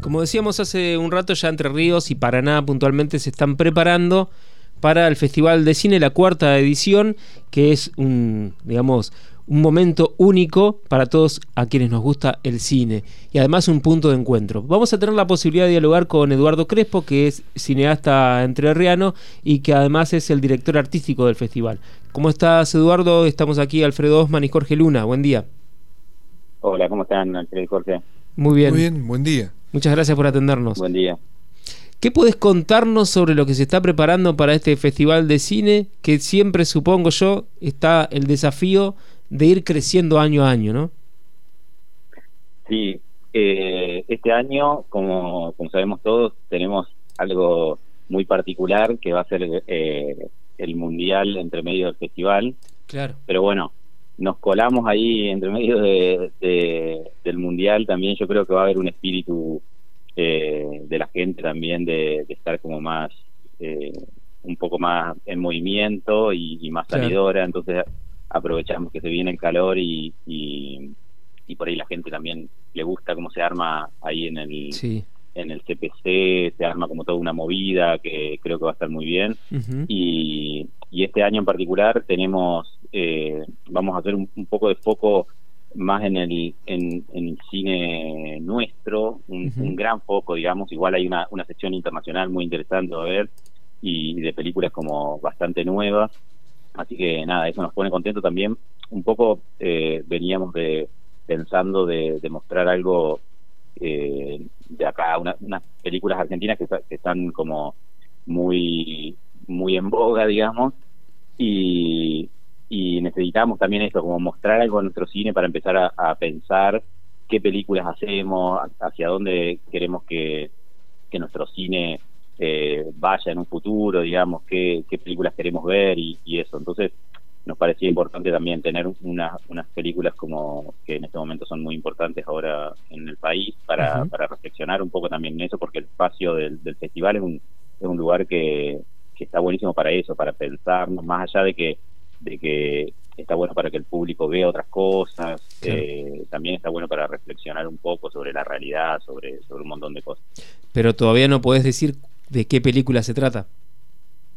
Como decíamos hace un rato, ya Entre Ríos y Paraná puntualmente se están preparando para el Festival de Cine, la cuarta edición, que es un, digamos, un momento único para todos a quienes nos gusta el cine y además un punto de encuentro. Vamos a tener la posibilidad de dialogar con Eduardo Crespo, que es cineasta entrerriano y que además es el director artístico del festival. ¿Cómo estás, Eduardo? Estamos aquí Alfredo Osman y Jorge Luna. Buen día. Hola, ¿cómo están, Alfredo y Jorge? Muy bien. Muy bien, buen día. Muchas gracias por atendernos. Buen día. ¿Qué puedes contarnos sobre lo que se está preparando para este festival de cine? Que siempre, supongo yo, está el desafío de ir creciendo año a año, ¿no? Sí, eh, este año, como, como sabemos todos, tenemos algo muy particular que va a ser eh, el mundial entre medio del festival. Claro. Pero bueno, nos colamos ahí entre medio de, del mundial. También yo creo que va a haber un espíritu eh, de la gente también de, estar como más, eh, un poco más en movimiento y, más salidora. Entonces aprovechamos que se viene el calor y, y, por ahí la gente también le gusta cómo se arma ahí en el en el CPC, se arma como toda una movida que creo que va a estar muy bien y, y, este año en particular tenemos eh, vamos a hacer un, poco de foco más en el en, el cine nuestro un, un, gran foco digamos. Igual hay una, una sección internacional muy interesante a ver y de películas como bastante nuevas. Así que nada, eso nos pone contento también. Un poco eh, veníamos de pensando de, mostrar algo eh, de acá, unas películas argentinas que, están como muy muy en boga, digamos, y, y necesitamos también esto, como mostrar algo en nuestro cine para empezar a, pensar qué películas hacemos, hacia dónde queremos que, que nuestro cine eh, vaya en un futuro, digamos, qué, películas queremos ver y, eso. Entonces, nos parecía importante también tener unas películas como que en este momento son muy importantes ahora en el país para, para reflexionar un poco también en eso, porque el espacio del, festival es un, es un lugar que, que está buenísimo para eso, para pensarnos, más allá de que, de que está bueno para que el público vea otras cosas, eh, también está bueno para reflexionar un poco sobre la realidad, sobre, sobre un montón de cosas. Pero todavía no puedes decir de qué película se trata.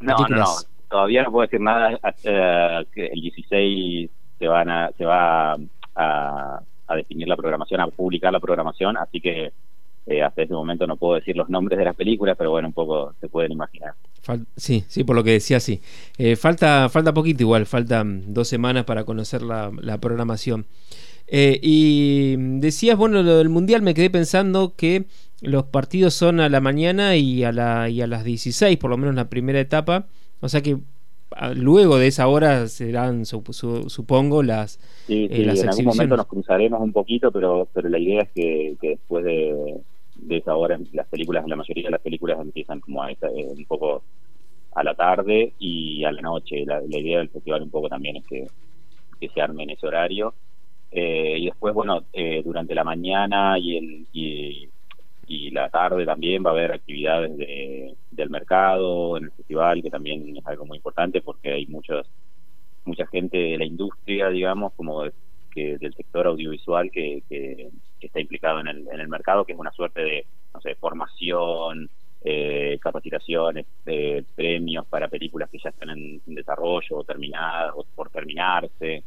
No, no, todavía no puedo decir nada. Eh, el 16 se, van a, se va a, definir la programación, a publicar la programación, así que eh, hasta ese momento no puedo decir los nombres de las películas, pero bueno, un poco se pueden imaginar. sí, sí, por lo que decía, sí. Eh, falta, falta poquito igual, faltan dos semanas para conocer la, la programación. Eh, y decías, bueno, lo del Mundial, me quedé pensando que los partidos son a la mañana y a, la, y a las 16, por lo menos la primera etapa. O sea que luego de esa hora serán, supongo, las. Sí, eh, en algún momento nos cruzaremos un poquito, pero, pero la idea es que, después de, esa hora las películas, la mayoría de las películas empiezan como a esa, eh, un poco a la tarde y a la noche. La, idea del festival un poco también es que, que se arme en ese horario. Eh, y después, bueno, eh, durante la mañana y, el, y, la tarde también va a haber actividades de, del mercado en el festival, que también es algo muy importante porque hay muchos, mucha gente de la industria, digamos, como que del sector audiovisual que, que, está implicado en el, en el mercado, que es una suerte de, no sé, formación, eh, capacitaciones, eh, premios para películas que ya están en, desarrollo o terminadas o por terminarse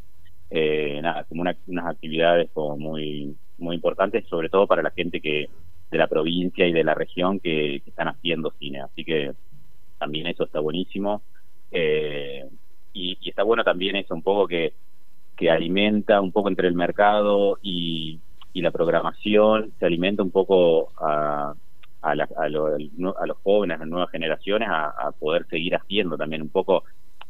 eh, nada, como unas actividades como muy, muy importantes, sobre todo para la gente que de la provincia y de la región que, están haciendo cine. Así que también eso está buenísimo. Eh, y, está bueno también eso, un poco que, que alimenta un poco entre el mercado y, y la programación, se alimenta un poco a, a, a, a los jóvenes, a las nuevas generaciones, a, poder seguir haciendo también un poco.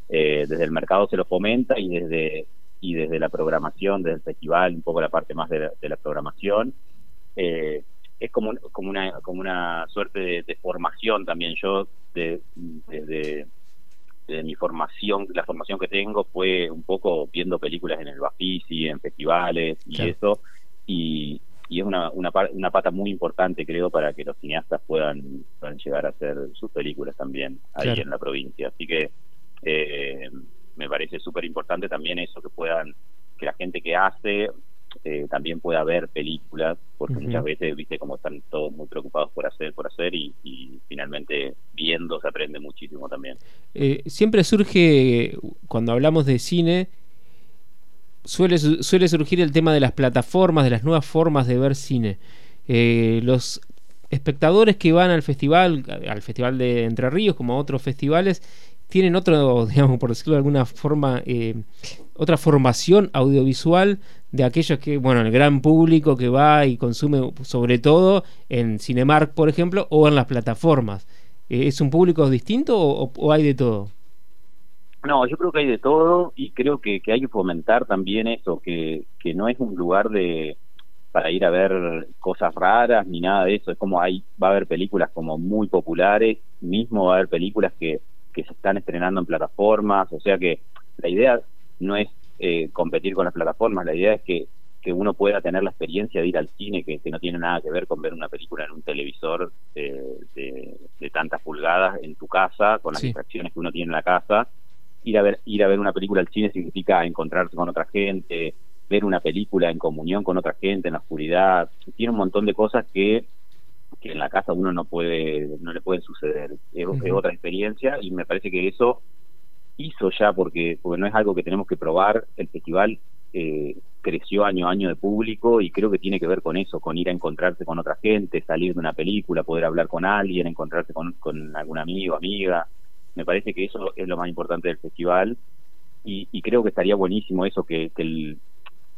Eh, desde el mercado se lo fomenta y desde y desde la programación, desde el festival, un poco la parte más de la, programación. Eh, es como, como, una, como una suerte de, formación también. Yo, desde de, mi formación, la formación que tengo fue un poco viendo películas en el Bafisi, en festivales y eso, y, y es una, una, una, pata muy importante, creo, para que los cineastas puedan, puedan llegar a hacer sus películas también ahí en la provincia. Así que eh, me parece súper importante también eso, que puedan, que la gente que hace eh, también pueda ver películas, porque muchas veces, viste, como están todos muy preocupados por hacer, por hacer, y, finalmente viendo se aprende muchísimo también. Eh, siempre surge, cuando hablamos de cine, suele, suele surgir el tema de las plataformas, de las nuevas formas de ver cine. Eh, los espectadores que van al festival, al Festival de Entre Ríos, como a otros festivales, tienen otro, digamos, por decirlo de alguna forma, eh, otra formación audiovisual de aquellos que, bueno, el gran público que va y consume sobre todo en Cinemark, por ejemplo, o en las plataformas. Eh, ¿Es un público distinto o, hay de todo? No, yo creo que hay de todo y creo que, que hay que fomentar también eso, que, que no es un lugar de, para ir a ver cosas raras ni nada de eso. Es como hay, va a haber películas como muy populares, mismo va a haber películas que, que se están estrenando en plataformas, o sea que la idea no es eh, competir con las plataformas, la idea es que, que uno pueda tener la experiencia de ir al cine, que, que no tiene nada que ver con ver una película en un televisor de, de, tantas pulgadas en tu casa, con las distracciones que uno tiene en la casa. Ir a ver, ir a ver una película al cine significa encontrarse con otra gente, ver una película en comunión con otra gente en la oscuridad, tiene un montón de cosas que, que en la casa uno no puede, no le pueden suceder. Es, otra experiencia y me parece que eso hizo ya, porque, porque no es algo que tenemos que probar, el festival eh, creció año a año de público y creo que tiene que ver con eso, con ir a encontrarse con otra gente, salir de una película, poder hablar con alguien, encontrarse con, con algún amigo, amiga. Me parece que eso es lo más importante del festival. Y, y creo que estaría buenísimo eso, que, que el,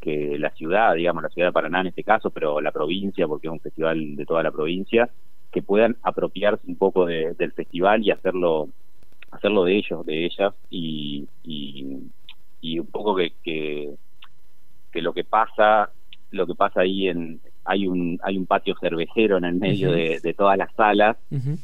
que la ciudad, digamos, la ciudad de Paraná en este caso, pero la provincia, porque es un festival de toda la provincia, que puedan apropiarse un poco del festival y hacerlo hacerlo de ellos, de ellas, y, y, un poco que, que, lo que pasa, lo que pasa ahí en hay un hay un patio cervecero en el medio de, todas las salas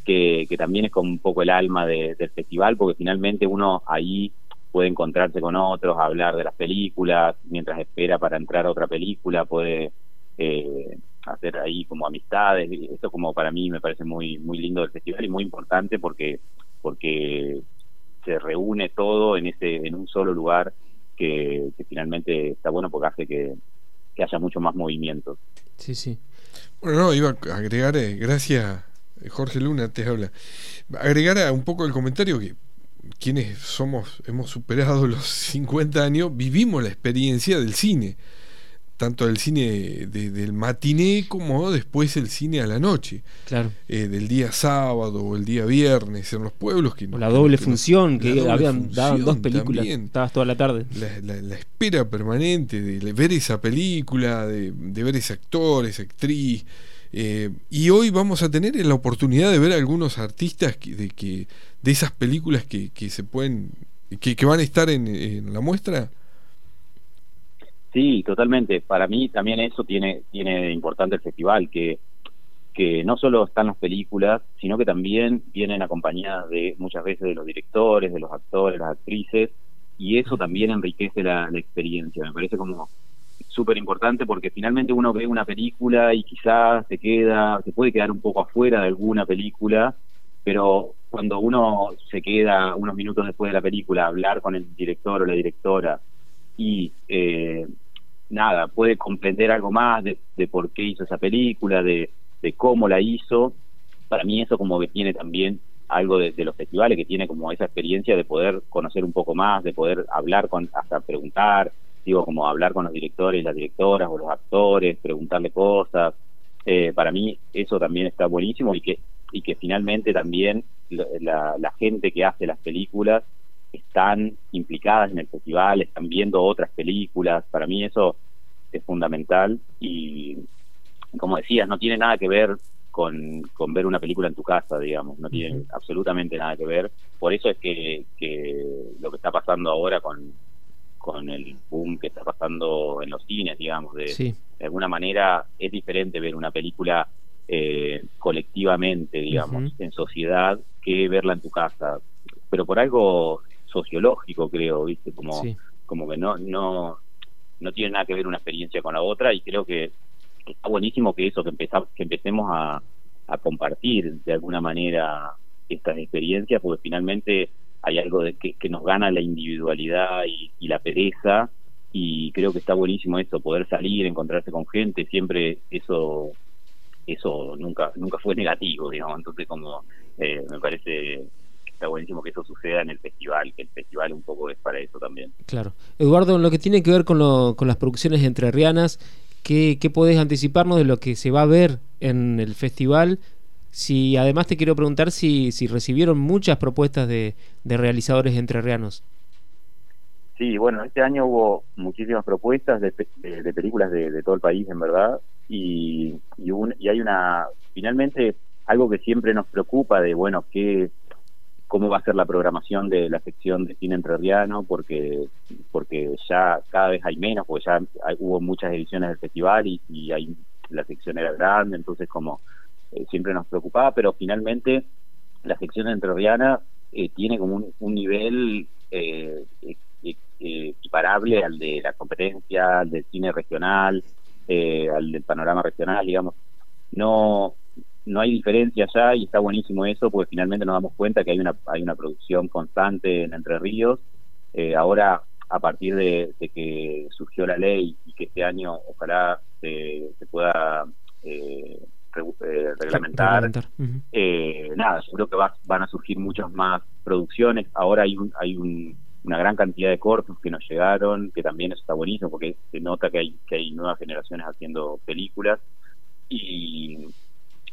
que, que también es como un poco el alma del festival porque finalmente uno ahí puede encontrarse con otros, hablar de las películas, mientras espera para entrar a otra película, puede eh, hacer ahí como amistades. Esto como para mí me parece muy muy lindo del festival y muy importante porque porque se reúne todo en ese en un solo lugar que, finalmente está bueno porque hace que, haya mucho más movimiento. Sí, sí. Bueno, no, iba a agregar, eh, gracias Jorge Luna, te habla, agregar a un poco el comentario que quienes somos, hemos superado los 50 años, vivimos la experiencia del cine, tanto el cine del matiné como después el cine a la noche, claro. Eh, del día sábado o el día viernes en los pueblos. Que o la doble función, que habían dado dos películas, estabas toda la tarde. La, espera permanente de ver esa película, de, ver ese actor, esa actriz. Eh, y hoy vamos a tener la oportunidad de ver algunos artistas de que de esas películas que, que se pueden, que, que van a estar en, la muestra? Sí, totalmente. Para mí también eso tiene, tiene importante el festival, que, que no solo están las películas, sino que también vienen acompañadas de muchas veces de los directores, de los actores, las actrices, y eso también enriquece la, la experiencia. Me parece como súper importante porque finalmente uno ve una película y quizás se queda, se puede quedar un poco afuera de alguna película, pero cuando uno se queda unos minutos después de la película a hablar con el director o la directora y eh, nada, puede comprender algo más de, por qué hizo esa película, de, cómo la hizo, para mí eso como que tiene también algo de, los festivales, que tiene como esa experiencia de poder conocer un poco más, de poder hablar con, hasta preguntar, digo, como hablar con los directores, las directoras o los actores, preguntarle cosas. Eh, para mí eso también está buenísimo y que y que finalmente también la, la gente que hace las películas están implicadas en el festival, están viendo otras películas. Para mí eso es fundamental y, como decías, no tiene nada que ver con, con ver una película en tu casa, digamos, no tiene absolutamente nada que ver. Por eso es que, que lo que está pasando ahora con, con el boom que está pasando en los cines, digamos, de, de alguna manera es diferente ver una película eh, colectivamente, digamos, en sociedad, que verla en tu casa. Pero por algo sociológico, creo, ¿viste? Como, como que no, no, no tiene nada que ver una experiencia con la otra y creo que, está buenísimo que eso, que, empezamos, que empecemos a, compartir de alguna manera estas experiencias, porque finalmente hay algo de que, nos gana la individualidad y, la pereza y creo que está buenísimo esto, poder salir, encontrarse con gente, siempre eso eso nunca nunca fue negativo, digamos, entonces como eh, me parece está buenísimo que eso suceda en el festival, que el festival un poco es para eso también. Claro. Eduardo, en lo que tiene que ver con, lo, con las producciones entrerrianas, ¿qué, ¿qué podés anticiparnos de lo que se va a ver en el festival? Si además te quiero preguntar si, si recibieron muchas propuestas de, de realizadores entrerrianos. Sí, bueno, este año hubo muchísimas propuestas de, de, películas de, todo el país, en verdad, y, y, un, y hay una, finalmente, algo que siempre nos preocupa de, bueno, qué, cómo va a ser la programación de la sección de cine entrerriano, porque porque ya cada vez hay menos, porque ya hubo muchas ediciones del festival y, y la sección era grande, entonces como eh, siempre nos preocupaba, pero finalmente la sección entrerriana eh, tiene como un, un nivel eh, eh, equiparable al de la competencia, al del cine regional, eh, al del panorama regional, digamos. No, no hay diferencia ya y está buenísimo eso porque finalmente nos damos cuenta que hay una, hay una producción constante en Entre Ríos. Eh, ahora, a partir de, que surgió la ley y que este año ojalá se, pueda eh, reglamentar, nada, seguro que van a surgir muchas más producciones. Ahora hay un, hay un una gran cantidad de cortos que nos llegaron, que también está buenísimo porque se nota que hay, que hay nuevas generaciones haciendo películas y,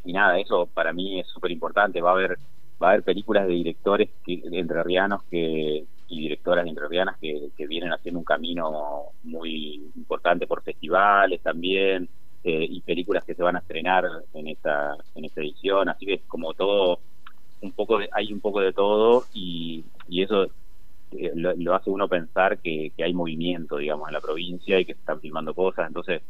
y nada, eso para mí es súper importante, va a haber va a haber películas de directores que, entrerrianos que y directoras entrerrianas que, que vienen haciendo un camino muy importante por festivales también eh, y películas que se van a estrenar en esta en esta edición así que es como todo un poco de, hay un poco de todo y, y eso eh, lo, hace uno pensar que, hay movimiento, digamos, en la provincia y que se están filmando cosas. Entonces,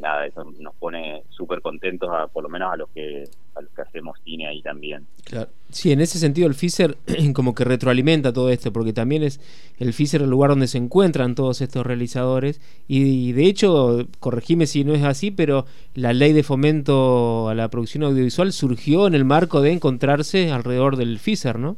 nada, eso nos pone súper contentos, a, por lo menos a los que a los que hacemos cine ahí también. Claro. Sí, en ese sentido el FISER como que retroalimenta todo esto, porque también es el FISER el lugar donde se encuentran todos estos realizadores y, de hecho, corregime si no es así, pero la ley de fomento a la producción audiovisual surgió en el marco de encontrarse alrededor del FISER, ¿no?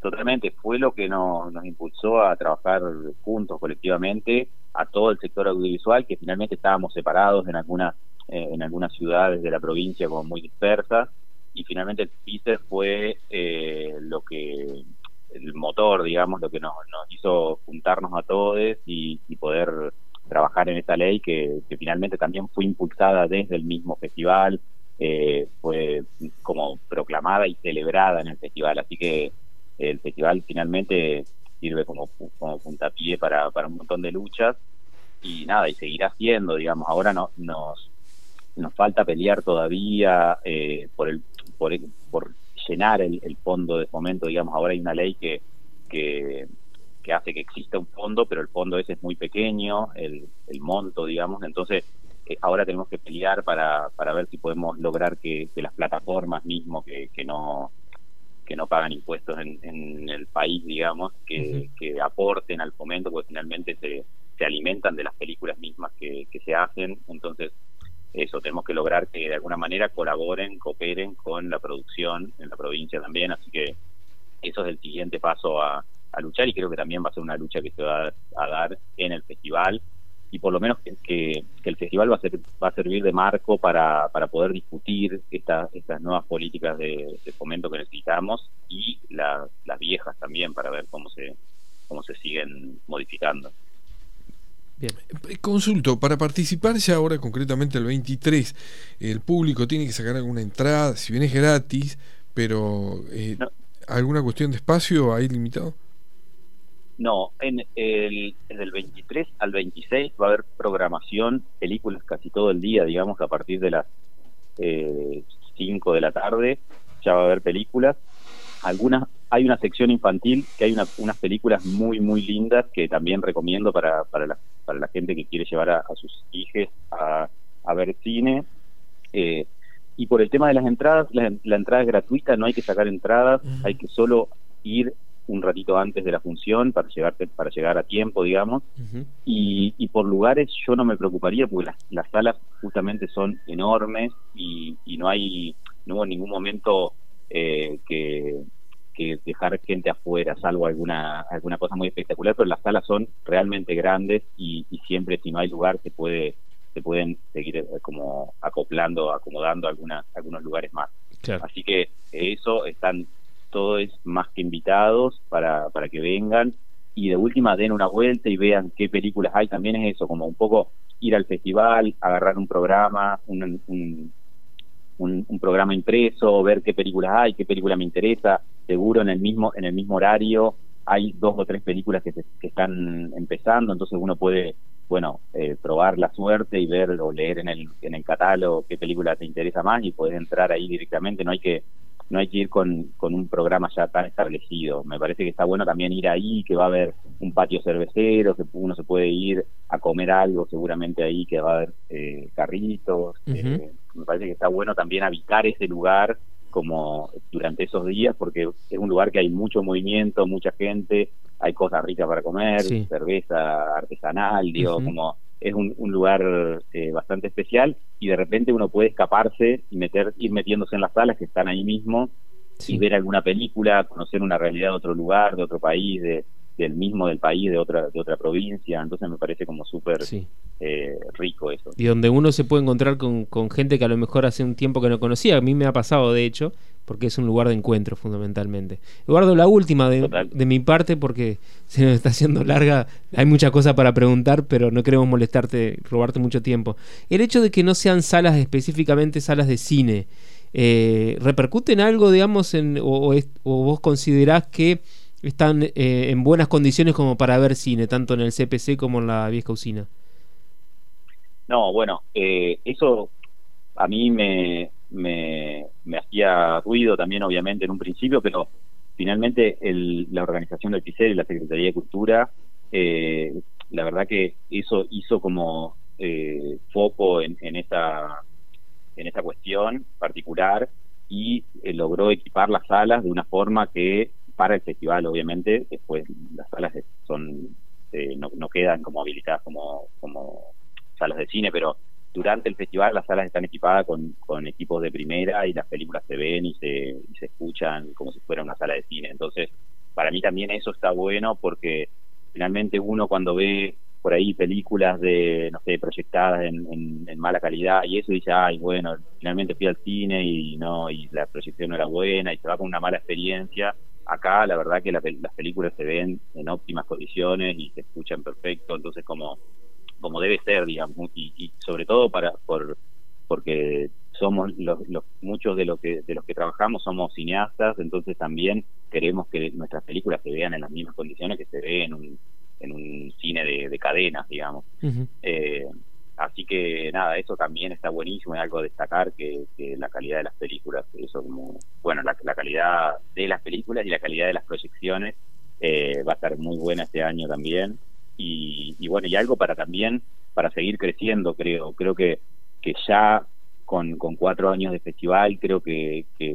Totalmente, fue lo que nos, nos impulsó a trabajar juntos, colectivamente, a todo el sector audiovisual, que finalmente estábamos separados en algunas eh, en algunas ciudades de la provincia como muy dispersas, y finalmente el FISER fue eh, lo que el motor, digamos, lo que nos, nos hizo juntarnos a todos y, poder trabajar en esta ley que, finalmente también fue impulsada desde el mismo festival, eh, fue como proclamada y celebrada en el festival, así que el festival finalmente sirve como, como puntapié para, para un montón de luchas. Y nada, y seguirá siendo, digamos, ahora no, nos, nos falta pelear todavía eh, por, el, por, por llenar el, el, fondo de fomento, digamos, ahora hay una ley que, que, que, hace que exista un fondo, pero el fondo ese es muy pequeño, el, el monto, digamos, entonces eh, ahora tenemos que pelear para, para ver si podemos lograr que, que las plataformas mismo que, que no que no pagan impuestos en, el país, digamos, que, aporten al fomento, porque finalmente se, se alimentan de las películas mismas que, se hacen. Entonces, eso, tenemos que lograr que de alguna manera colaboren, cooperen con la producción en la provincia también. Así que eso es el siguiente paso a, a luchar y creo que también va a ser una lucha que se va a dar en el festival y por lo menos que, el festival va a, ser, va a servir de marco para, para poder discutir esta, estas nuevas políticas de, fomento que necesitamos y las viejas también para ver cómo se, cómo se siguen modificando. Bien. Eh, consulto, para participar ya ahora concretamente el 23, el público tiene que sacar alguna entrada, si bien es gratis, pero eh, ¿alguna cuestión de espacio hay limitado? No, en el, del 23 al 26 va a haber programación, películas casi todo el día, digamos, a partir de las eh, 5 de la tarde ya va a haber películas. Algunas, hay una sección infantil que hay unas películas muy, muy lindas que también recomiendo para, para, la, para la gente que quiere llevar a, sus hijos a, a ver cine. Eh, y por el tema de las entradas, la, la, entrada es gratuita, no hay que sacar entradas, hay que solo ir un ratito antes de la función para llegar, para llegar a tiempo, digamos. y, y, por lugares yo no me preocuparía porque las, las salas justamente son enormes y, y no hay no hubo ningún momento eh, que, que dejar gente afuera, salvo alguna alguna cosa muy espectacular, pero las salas son realmente grandes y, siempre si no hay lugar se puede se pueden seguir eh, como acoplando, acomodando algunas algunos lugares más. Así que eso están todos más que invitados para, para que vengan y de última den una vuelta y vean qué películas hay. También es eso, como un poco ir al festival, agarrar un programa, un, un, programa impreso, ver qué películas hay, qué película me interesa. Seguro en el mismo en el mismo horario hay dos o tres películas que, que están empezando, entonces uno puede bueno, eh, probar la suerte y ver o leer en el, en el catálogo qué película te interesa más y puedes entrar ahí directamente, no hay que no hay que ir con, con un programa ya tan establecido. Me parece que está bueno también ir ahí, que va a haber un patio cervecero, que uno se puede ir a comer algo seguramente ahí, que va a haber eh, carritos. Eh, me parece que está bueno también habitar ese lugar como durante esos días, porque es un lugar que hay mucho movimiento, mucha gente, hay cosas ricas para comer, cerveza artesanal, digo, como es un, lugar eh, bastante especial y de repente uno puede escaparse y meter ir metiéndose en las salas que están ahí mismo y ver alguna película, conocer una realidad de otro lugar, de otro país, de, del mismo del país, de otra, de otra provincia. Entonces me parece como súper eh, rico eso. Y donde uno se puede encontrar con, con, gente que a lo mejor hace un tiempo que no conocía. A mí me ha pasado, de hecho, porque es un lugar de encuentro fundamentalmente. Eduardo, la última de, de mi parte, porque se nos está haciendo larga. Hay muchas cosas para preguntar, pero no queremos molestarte, robarte mucho tiempo. El hecho de que no sean salas específicamente salas de cine. Eh, ¿Repercute en algo, digamos, en, o, o vos considerás que están eh, en buenas condiciones como para ver cine, tanto en el CPC como en la vieja usina. No, bueno, eh, eso a mí me, me, hacía ruido también, obviamente, en un principio, pero finalmente el, la organización del PICER y la Secretaría de Cultura, eh, la verdad que eso hizo como foco en, en, esta, en esta cuestión particular y logró equipar las salas de una forma que para el festival, obviamente, después las salas son eh, no, no, quedan como habilitadas como, como salas de cine, pero durante el festival las salas están equipadas con, con equipos de primera y las películas se ven y se, se escuchan como si fuera una sala de cine. Entonces, para mí también eso está bueno porque finalmente uno cuando ve por ahí películas de, no sé, proyectadas en, en, mala calidad y eso dice, ay, bueno, finalmente fui al cine y no, y la proyección no era buena y se va con una mala experiencia acá la verdad que las películas se ven en óptimas condiciones y se escuchan perfecto, entonces como como debe ser, digamos, y, sobre todo para por porque somos los, muchos de los que de los que trabajamos somos cineastas, entonces también queremos que nuestras películas se vean en las mismas condiciones que se ve en un en un cine de, cadenas, digamos. Así que nada, eso también está buenísimo, es algo a destacar que, la calidad de las películas, eso como, bueno, la, calidad de las películas y la calidad de las proyecciones eh, va a estar muy buena este año también. Y, bueno, y algo para también, para seguir creciendo, creo, creo que, que ya con, con cuatro años de festival, creo que, que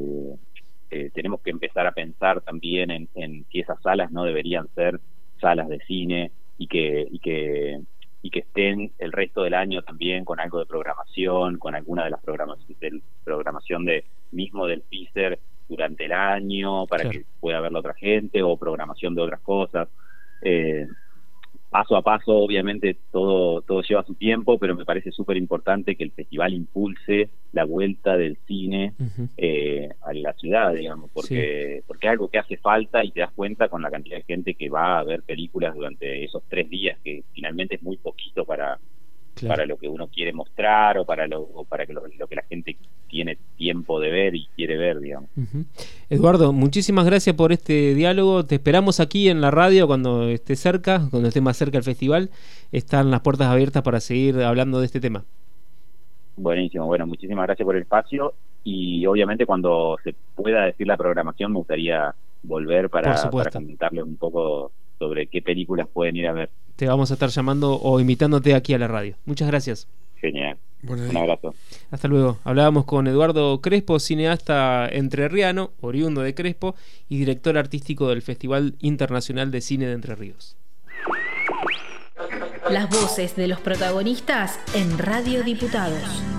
eh, tenemos que empezar a pensar también en, en si esas salas no deberían ser salas de cine y que, y que y que estén el resto del año también con algo de programación, con alguna de las programaciones de programación de mismo del teaser durante el año para que pueda verlo otra gente o programación de otras cosas. Eh, paso a paso, obviamente todo, todo lleva su tiempo, pero me parece súper importante que el festival impulse la vuelta del cine eh, a la ciudad, digamos, porque, porque es algo que hace falta y te das cuenta con la cantidad de gente que va a ver películas durante esos tres días, que finalmente es muy poquito para, para lo que uno quiere mostrar o para lo, para que lo, que la gente tiene tiempo de ver y quiere ver, digamos. Eduardo, muchísimas gracias por este diálogo. Te esperamos aquí en la radio cuando esté cerca, cuando esté más cerca el festival. Están las puertas abiertas para seguir hablando de este tema. Buenísimo, bueno, muchísimas gracias por el espacio y obviamente cuando se pueda decir la programación me gustaría volver para, para comentarles un poco sobre qué películas pueden ir a ver. Te vamos a estar llamando o invitándote aquí a la radio. Muchas gracias. Genial. Un abrazo. Hasta luego. Hablábamos con Eduardo Crespo, cineasta entrerriano, oriundo de Crespo y director artístico del Festival Internacional de Cine de Entre Ríos. Las voces de los protagonistas en Radio Diputados.